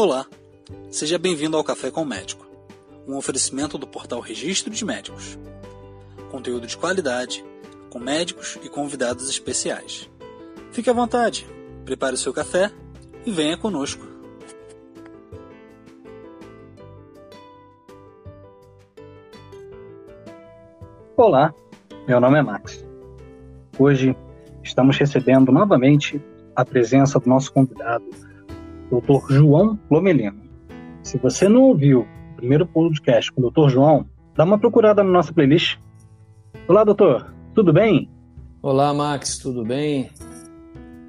Olá, seja bem-vindo ao Café com o Médico, um oferecimento do portal Registro de Médicos. Conteúdo de qualidade, com médicos e convidados especiais. Fique à vontade, prepare o seu café e venha conosco. Olá, meu nome é Max. Hoje estamos recebendo novamente a presença do nosso convidado, Dr. João Lomelino. Se você não ouviu o primeiro podcast com o Dr. João, dá uma procurada na nossa playlist. Olá, doutor. Tudo bem? Olá, Max. Tudo bem?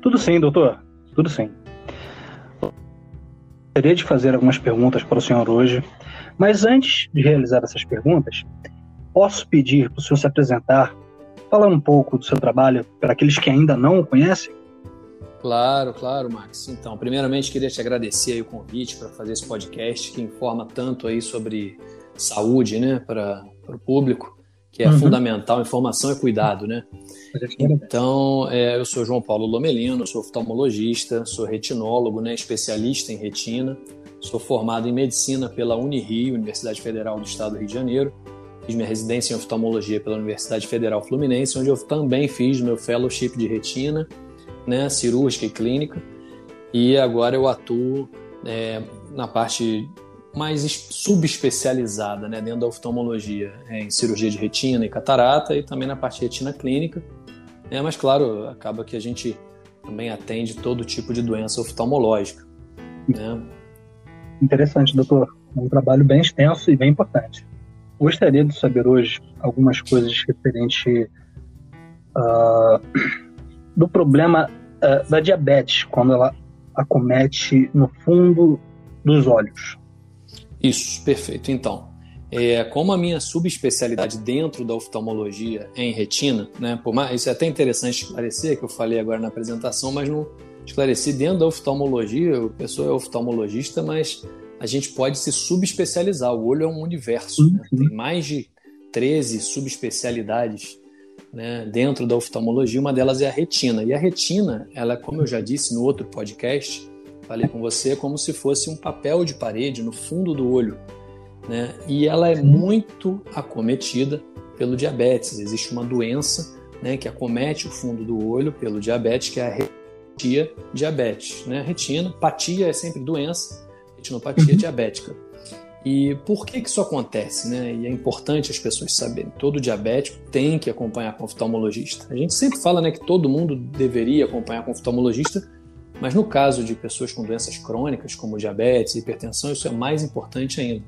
Tudo sim, doutor. Tudo sim. Gostaria de fazer algumas perguntas para o senhor hoje, mas antes de realizar essas perguntas, posso pedir para o senhor se apresentar, falar um pouco do seu trabalho para aqueles que ainda não o conhecem? Claro, claro, Max. Então, primeiramente queria te agradecer o convite para fazer esse podcast que informa tanto aí sobre saúde, né, para o público, que é uhum. fundamental. Informação e cuidado, né? Então, é, eu sou João Paulo Lomelino, sou oftalmologista, sou retinólogo, né, especialista em retina. Sou formado em medicina pela Unirio, Universidade Federal do Estado do Rio de Janeiro. Fiz minha residência em oftalmologia pela Universidade Federal Fluminense, onde eu também fiz meu fellowship de retina né, cirúrgica e clínica, e agora eu atuo é, na parte mais subespecializada, né, dentro da oftalmologia, é, em cirurgia de retina e catarata, e também na parte retina clínica. É, mas, claro, acaba que a gente também atende todo tipo de doença oftalmológica. Né? Interessante, doutor. Um trabalho bem extenso e bem importante. Gostaria de saber hoje algumas coisas referente uh, do problema uh, da diabetes, quando ela acomete no fundo dos olhos. Isso, perfeito. Então, é, como a minha subespecialidade dentro da oftalmologia é em retina, né? Por mais, isso é até interessante esclarecer, que eu falei agora na apresentação, mas não esclareci dentro da oftalmologia, a pessoa é oftalmologista, mas a gente pode se subespecializar. O olho é um universo, né? tem mais de 13 subespecialidades né, dentro da oftalmologia, uma delas é a retina. E a retina, ela, como eu já disse no outro podcast, falei com você, é como se fosse um papel de parede no fundo do olho. Né? E ela é muito acometida pelo diabetes. Existe uma doença né, que acomete o fundo do olho pelo diabetes, que é a retina diabetes. Né? Retina, patia é sempre doença, retinopatia uhum. diabética. E por que, que isso acontece? Né? E é importante as pessoas saberem. Todo diabético tem que acompanhar com oftalmologista. A gente sempre fala né, que todo mundo deveria acompanhar com oftalmologista, mas no caso de pessoas com doenças crônicas, como diabetes e hipertensão, isso é mais importante ainda.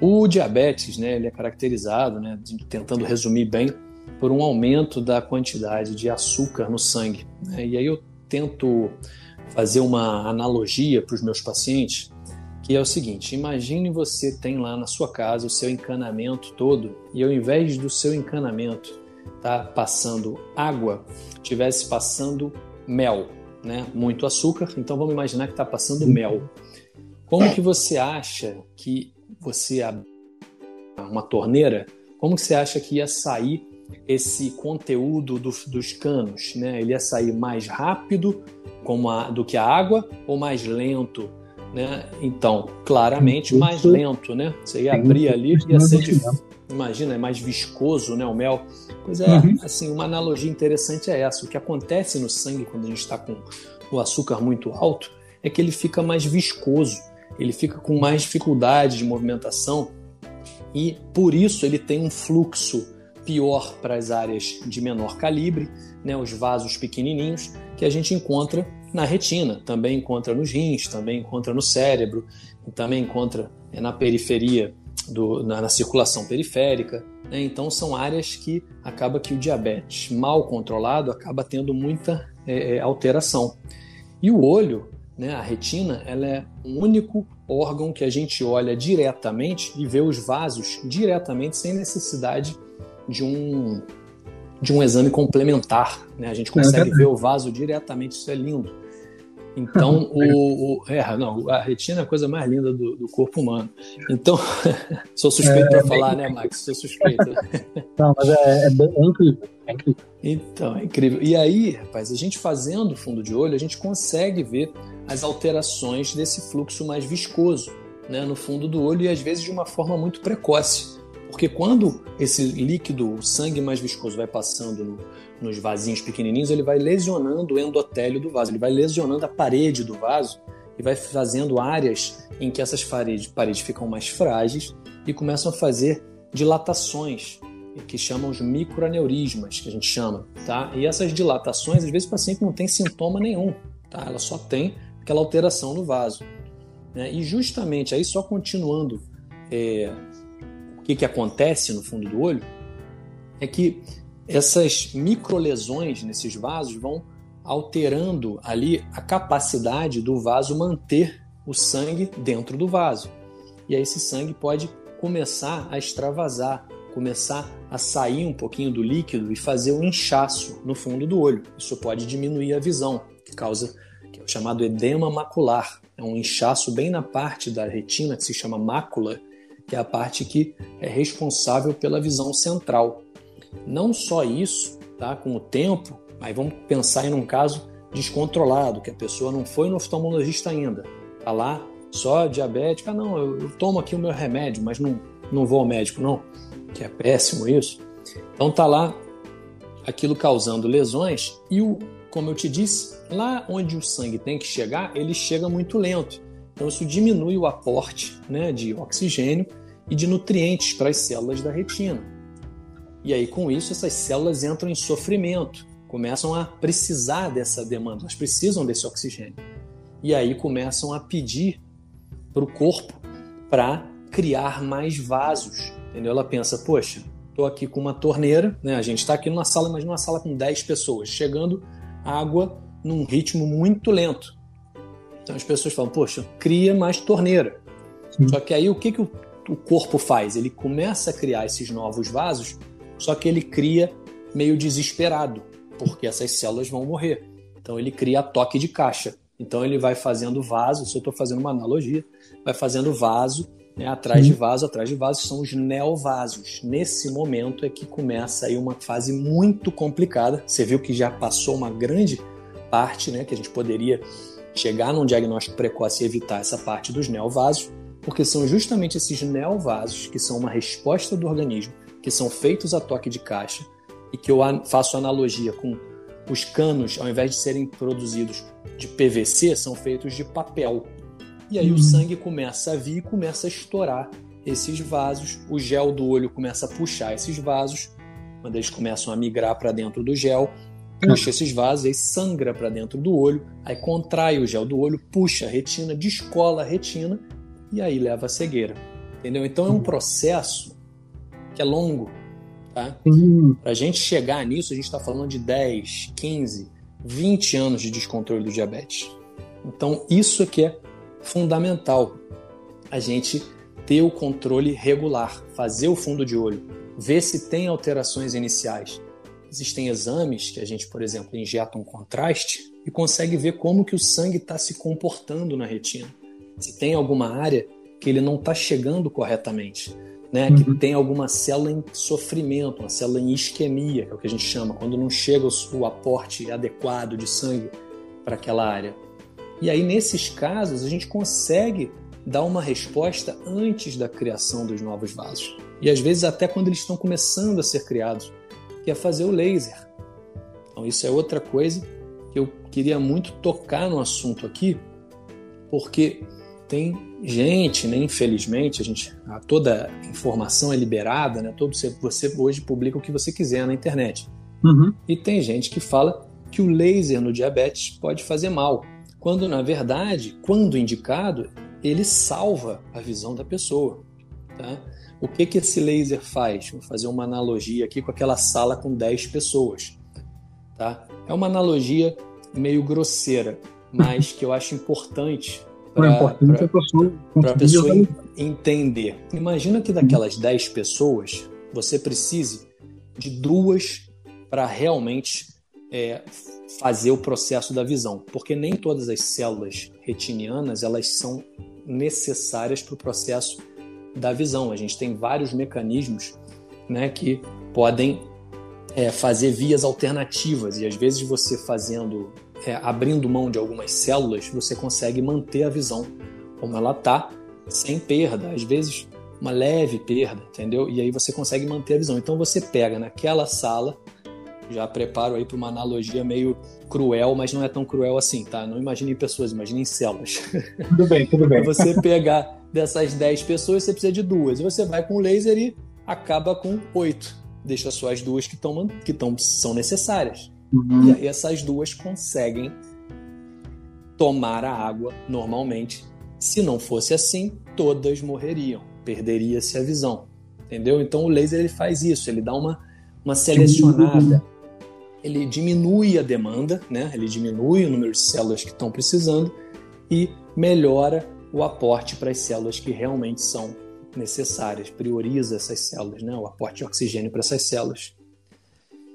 O diabetes né, ele é caracterizado, né, tentando resumir bem, por um aumento da quantidade de açúcar no sangue. Né? E aí eu tento fazer uma analogia para os meus pacientes que é o seguinte: imagine você tem lá na sua casa o seu encanamento todo e ao invés do seu encanamento tá passando água, tivesse passando mel, né? Muito açúcar. Então vamos imaginar que está passando mel. Como que você acha que você uma torneira? Como que você acha que ia sair esse conteúdo do, dos canos, né? Ele ia sair mais rápido como a, do que a água ou mais lento? Né? Então, claramente mais lento, né? Você ia abrir ali, ia ser Imagina, é mais viscoso, né? O mel. Pois é, uhum. assim, uma analogia interessante é essa. O que acontece no sangue quando a gente está com o açúcar muito alto é que ele fica mais viscoso, ele fica com mais dificuldade de movimentação e por isso ele tem um fluxo pior para as áreas de menor calibre, né, os vasos pequenininhos que a gente encontra na retina, também encontra nos rins, também encontra no cérebro, também encontra é, na periferia, do, na, na circulação periférica. Né? Então são áreas que acaba que o diabetes mal controlado acaba tendo muita é, é, alteração. E o olho, né, a retina, ela é o único órgão que a gente olha diretamente e vê os vasos diretamente sem necessidade de um de um exame complementar. Né? A gente consegue é ver o vaso diretamente, isso é lindo. Então, o, o, é, não, a retina é a coisa mais linda do, do corpo humano. Então, sou suspeito é, para falar, bem... né, Max? Sou suspeito. Não, mas é, é, bem, é, incrível, é incrível. Então, é incrível. E aí, rapaz, a gente fazendo fundo de olho, a gente consegue ver as alterações desse fluxo mais viscoso né, no fundo do olho e às vezes de uma forma muito precoce. Porque quando esse líquido, o sangue mais viscoso, vai passando no, nos vasinhos pequenininhos, ele vai lesionando o endotélio do vaso, ele vai lesionando a parede do vaso e vai fazendo áreas em que essas paredes, paredes ficam mais frágeis e começam a fazer dilatações, que chamam os microaneurismas, que a gente chama, tá? E essas dilatações, às vezes o paciente não tem sintoma nenhum, tá? Ela só tem aquela alteração no vaso. Né? E justamente aí, só continuando é, que, que acontece no fundo do olho, é que essas microlesões nesses vasos vão alterando ali a capacidade do vaso manter o sangue dentro do vaso. E aí esse sangue pode começar a extravasar, começar a sair um pouquinho do líquido e fazer um inchaço no fundo do olho. Isso pode diminuir a visão, que causa que é o chamado edema macular. É um inchaço bem na parte da retina que se chama mácula, que é a parte que é responsável pela visão central. Não só isso, tá? Com o tempo, Aí vamos pensar em um caso descontrolado, que a pessoa não foi no oftalmologista ainda, tá lá só diabética, não, eu, eu, tomo aqui o meu remédio, mas não, não vou ao médico, não, que é péssimo isso. Então tá lá aquilo causando lesões e o, como eu te disse, lá onde o sangue tem que chegar, ele chega muito lento. Então isso diminui o aporte né, de oxigênio e de nutrientes para as células da retina. E aí com isso essas células entram em sofrimento começam a precisar dessa demanda, elas precisam desse oxigênio. E aí começam a pedir para o corpo para criar mais vasos. Entendeu? Ela pensa, poxa, estou aqui com uma torneira, né? a gente está aqui numa sala, imagina uma sala com 10 pessoas, chegando água num ritmo muito lento. Então as pessoas falam, poxa, cria mais torneira. Sim. Só que aí o que, que o, o corpo faz? Ele começa a criar esses novos vasos, só que ele cria meio desesperado porque essas células vão morrer. Então ele cria toque de caixa. Então ele vai fazendo vaso, se eu estou fazendo uma analogia, vai fazendo vaso, né, atrás de vaso, atrás de vaso, são os neovasos. Nesse momento é que começa aí uma fase muito complicada. Você viu que já passou uma grande parte, né, que a gente poderia chegar num diagnóstico precoce e evitar essa parte dos neovasos, porque são justamente esses neovasos que são uma resposta do organismo, que são feitos a toque de caixa, e que eu faço analogia com os canos, ao invés de serem produzidos de PVC, são feitos de papel. E aí o sangue começa a vir e começa a estourar esses vasos, o gel do olho começa a puxar esses vasos, quando eles começam a migrar para dentro do gel, puxa esses vasos, aí sangra para dentro do olho, aí contrai o gel do olho, puxa a retina, descola a retina e aí leva a cegueira. Entendeu? Então é um processo que é longo, Tá? Para a gente chegar nisso, a gente está falando de 10, 15, 20 anos de descontrole do diabetes. Então, isso aqui é fundamental. A gente ter o controle regular, fazer o fundo de olho, ver se tem alterações iniciais. Existem exames que a gente, por exemplo, injeta um contraste e consegue ver como que o sangue está se comportando na retina. Se tem alguma área que ele não está chegando corretamente né, uhum. que tem alguma célula em sofrimento, uma célula em isquemia, que é o que a gente chama, quando não chega o, o aporte adequado de sangue para aquela área. E aí, nesses casos, a gente consegue dar uma resposta antes da criação dos novos vasos. E às vezes até quando eles estão começando a ser criados, que é fazer o laser. Então, isso é outra coisa que eu queria muito tocar no assunto aqui, porque tem gente, né, infelizmente, a gente, toda informação é liberada, né, todo, você hoje publica o que você quiser na internet. Uhum. E tem gente que fala que o laser no diabetes pode fazer mal, quando na verdade, quando indicado, ele salva a visão da pessoa. Tá? O que, que esse laser faz? Vou fazer uma analogia aqui com aquela sala com 10 pessoas. Tá? É uma analogia meio grosseira, mas que eu acho importante para a pessoa, pessoa entender. Imagina que daquelas 10 pessoas você precise de duas para realmente é, fazer o processo da visão, porque nem todas as células retinianas elas são necessárias para o processo da visão. A gente tem vários mecanismos né, que podem é, fazer vias alternativas e às vezes você fazendo é, abrindo mão de algumas células, você consegue manter a visão como ela tá, sem perda. Às vezes, uma leve perda, entendeu? E aí você consegue manter a visão. Então você pega naquela sala, já preparo aí para uma analogia meio cruel, mas não é tão cruel assim, tá? Não imagine pessoas, imagine células. Tudo bem, tudo bem. você pegar dessas 10 pessoas, você precisa de duas. Você vai com o laser e acaba com oito. Deixa só as duas que, tão, que tão, são necessárias. Uhum. E aí essas duas conseguem tomar a água normalmente. Se não fosse assim, todas morreriam perderia-se a visão. Entendeu? Então o laser ele faz isso, ele dá uma, uma selecionada, ele diminui a demanda, né? ele diminui o número de células que estão precisando e melhora o aporte para as células que realmente são necessárias, prioriza essas células, né? o aporte de oxigênio para essas células.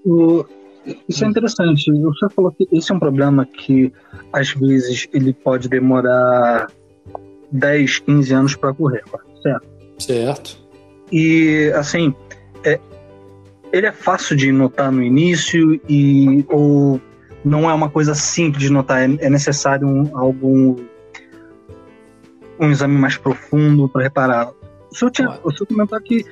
O, isso é interessante. O senhor falou que esse é um problema que às vezes ele pode demorar 10, 15 anos para ocorrer, certo? Certo. E, assim, ele é fácil de notar no início e ou não é uma coisa simples de notar, é, é necessário um, algum um exame mais profundo para reparar. O senhor, tinha, o senhor comentou que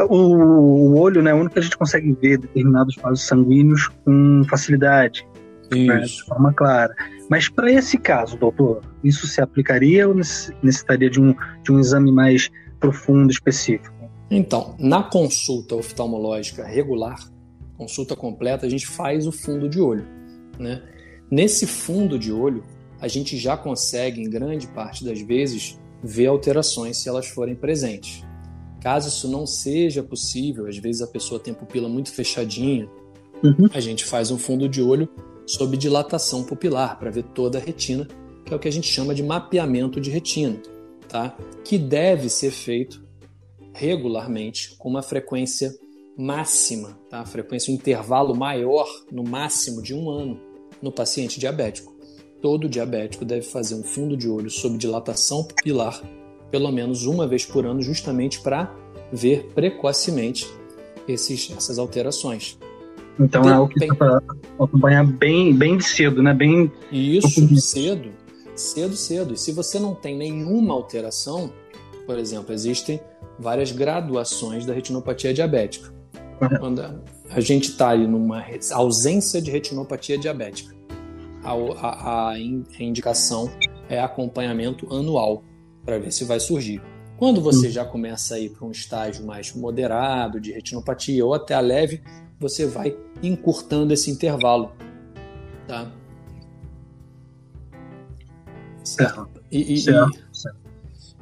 o, o, olho né, é o único que a gente consegue ver determinados vasos sanguíneos com facilidade, né, de forma clara. Mas para esse caso, doutor, isso se aplicaria ou necessitaria de um, de um exame mais profundo, específico? Então, na consulta oftalmológica regular, consulta completa, a gente faz o fundo de olho. Né? Nesse fundo de olho, a gente já consegue, em grande parte das vezes, ver alterações se elas forem presentes. Caso isso não seja possível, às vezes a pessoa tem pupila muito fechadinha, uhum. a gente faz um fundo de olho sob dilatação pupilar para ver toda a retina, que é o que a gente chama de mapeamento de retina tá? que deve ser feito regularmente com uma frequência máxima, tá? frequência, um intervalo maior, no máximo de um ano, no paciente diabético. Todo diabético deve fazer um fundo de olho sob dilatação pupilar pelo menos uma vez por ano, justamente para ver precocemente esses, essas alterações. Então é o que para acompanhar bem, bem cedo, né? Bem isso cedo cedo, cedo. E se você não tem nenhuma alteração, por exemplo, existem várias graduações da retinopatia diabética. Uhum. Quando a gente está aí numa ausência de retinopatia diabética, a, a, a indicação é acompanhamento anual para ver se vai surgir. Quando você uhum. já começa a ir para um estágio mais moderado de retinopatia ou até a leve, você vai encurtando esse intervalo. Tá? Certo. E, e, certo. e,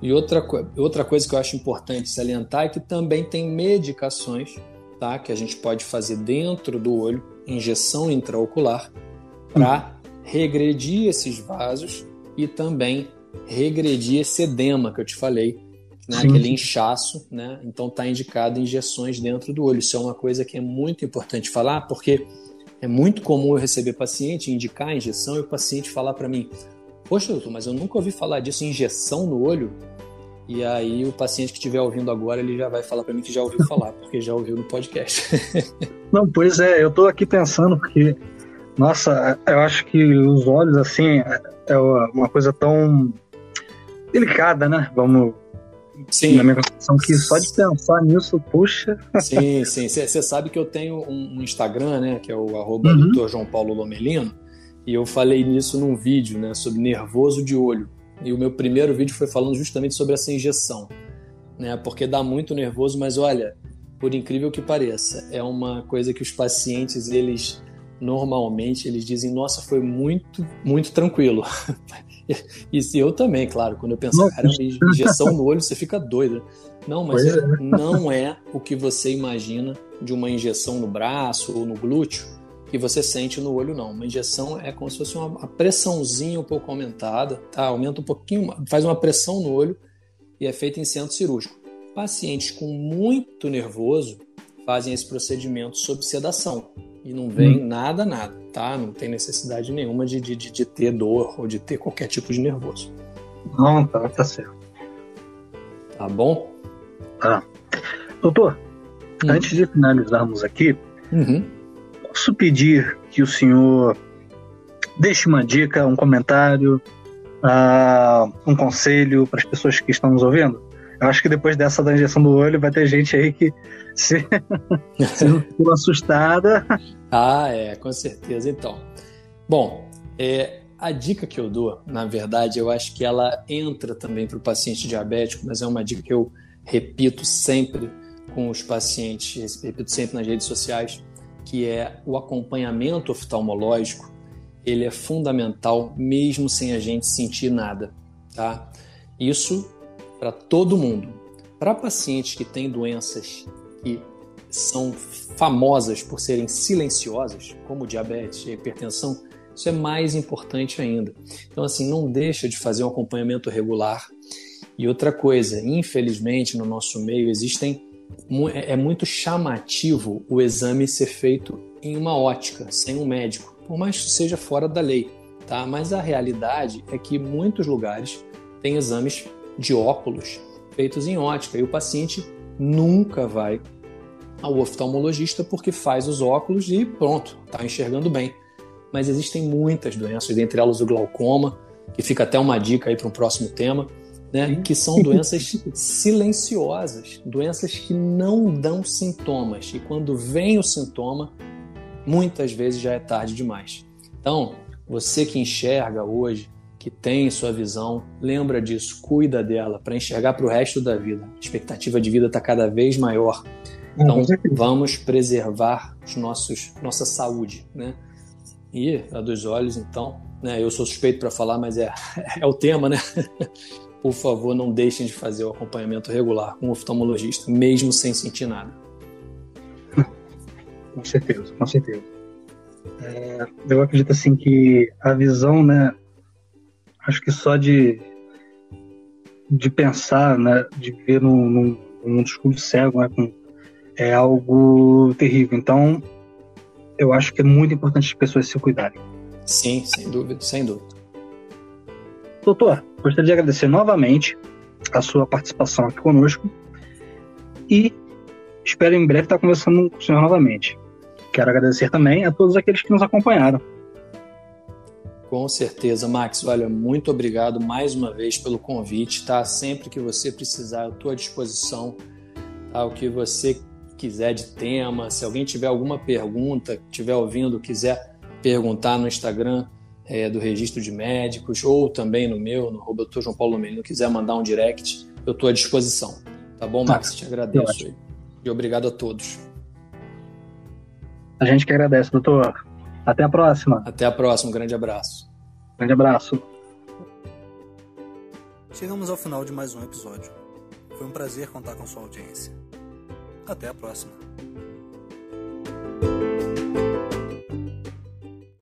e outra, outra coisa que eu acho importante salientar é que também tem medicações tá, que a gente pode fazer dentro do olho, injeção intraocular, para hum. regredir esses vasos e também regredir esse edema que eu te falei, né, aquele inchaço, né? Então está indicado injeções dentro do olho. Isso é uma coisa que é muito importante falar, porque é muito comum eu receber paciente indicar a injeção e o paciente falar para mim: Poxa, doutor, mas eu nunca ouvi falar disso, injeção no olho. E aí o paciente que estiver ouvindo agora, ele já vai falar para mim que já ouviu falar, porque já ouviu no podcast. Não, pois é, eu estou aqui pensando porque, nossa, eu acho que os olhos, assim, é uma coisa tão delicada, né? Vamos Sim. Na minha concepção, que só de pensar nisso, puxa. Sim, sim. Você sabe que eu tenho um, Instagram, né? Que é o arroba uhum. Dr. João Paulo Lomelino. E eu falei nisso num vídeo, né, sobre nervoso de olho. E o meu primeiro vídeo foi falando justamente sobre essa injeção, né? Porque dá muito nervoso, mas olha, por incrível que pareça, é uma coisa que os pacientes eles normalmente eles dizem: "Nossa, foi muito, muito tranquilo". e se eu também, claro, quando eu penso, cara, injeção no olho, você fica doido. Não, mas é. não é o que você imagina de uma injeção no braço ou no glúteo que você sente no olho, não. Uma injeção é como se fosse uma pressãozinha um pouco aumentada, tá? Aumenta um pouquinho, faz uma pressão no olho e é feita em centro cirúrgico. Pacientes com muito nervoso fazem esse procedimento sob sedação e não vem hum. nada, nada, tá? Não tem necessidade nenhuma de, de, de, ter dor ou de ter qualquer tipo de nervoso. Não, tá, tá certo. Tá bom? Tá. Doutor, hum. antes de finalizarmos aqui, uhum posso pedir que o senhor deixe uma dica, um comentário, uh, um conselho para as pessoas que estão nos ouvindo. Eu acho que depois dessa da injeção do olho vai ter gente aí que se, se ficou assustada. Ah, é, com certeza. Então, bom, é, a dica que eu dou, na verdade, eu acho que ela entra também para o paciente diabético, mas é uma dica que eu repito sempre com os pacientes, repito sempre nas redes sociais, que é o acompanhamento oftalmológico. Ele é fundamental mesmo sem a gente sentir nada, tá? Isso para todo mundo. Para pacientes que têm doenças que são famosas por serem silenciosas, como diabetes e hipertensão, isso é mais importante ainda. Então, assim, não deixa de fazer um acompanhamento regular. E outra coisa, infelizmente, no nosso meio existem é, é muito chamativo o exame ser feito em uma ótica, sem um médico, por mais que seja fora da lei, tá? Mas a realidade é que muitos lugares têm exames de óculos feitos em ótica e o paciente nunca vai ao oftalmologista porque faz os óculos e pronto, está enxergando bem. Mas existem muitas doenças, dentre elas o glaucoma, que fica até uma dica aí para um próximo tema, né? Que são doenças silenciosas, doenças que não dão sintomas e quando vem o sintoma, muitas vezes já é tarde demais. Então, você que enxerga hoje, que tem sua visão, lembra disso, cuida dela para enxergar para o resto da vida. A expectativa de vida está cada vez maior. Então, vamos preservar os nossos, nossa saúde, né? E a dos olhos, então, né? Eu sou suspeito para falar, mas é, é o tema, né? Por favor, não deixem de fazer o acompanhamento regular com o oftalmologista, mesmo sem sentir nada. Com certeza, com certeza. É, eu acredito assim que a visão, né, acho que só de, de pensar, né, de ver num, num, num escuro cego, né, com, é algo terrível. Então, eu acho que é muito importante as pessoas se cuidarem. Sim, sem dúvida, sem dúvida. Doutor, gostaria de agradecer novamente a sua participação aqui conosco e espero em breve estar conversando com o senhor novamente. Quero agradecer também a todos aqueles que nos acompanharam. Com certeza, Max. Olha, muito obrigado mais uma vez pelo convite, tá? Sempre que você precisar, eu estou à disposição. Tá? O que você quiser de tema, se alguém tiver alguma pergunta, estiver ouvindo, quiser perguntar no Instagram é, do Registro de Médicos ou também no meu, no Dr. João Paulo Menino, quiser mandar um direct, eu estou à disposição. Tá bom, Max? Te agradeço. E obrigado a todos. A gente que agradece, doutor. Até a próxima. Até a próxima. Um grande abraço. Grande abraço. Chegamos ao final de mais um episódio. Foi um prazer contar com sua audiência. Até a próxima.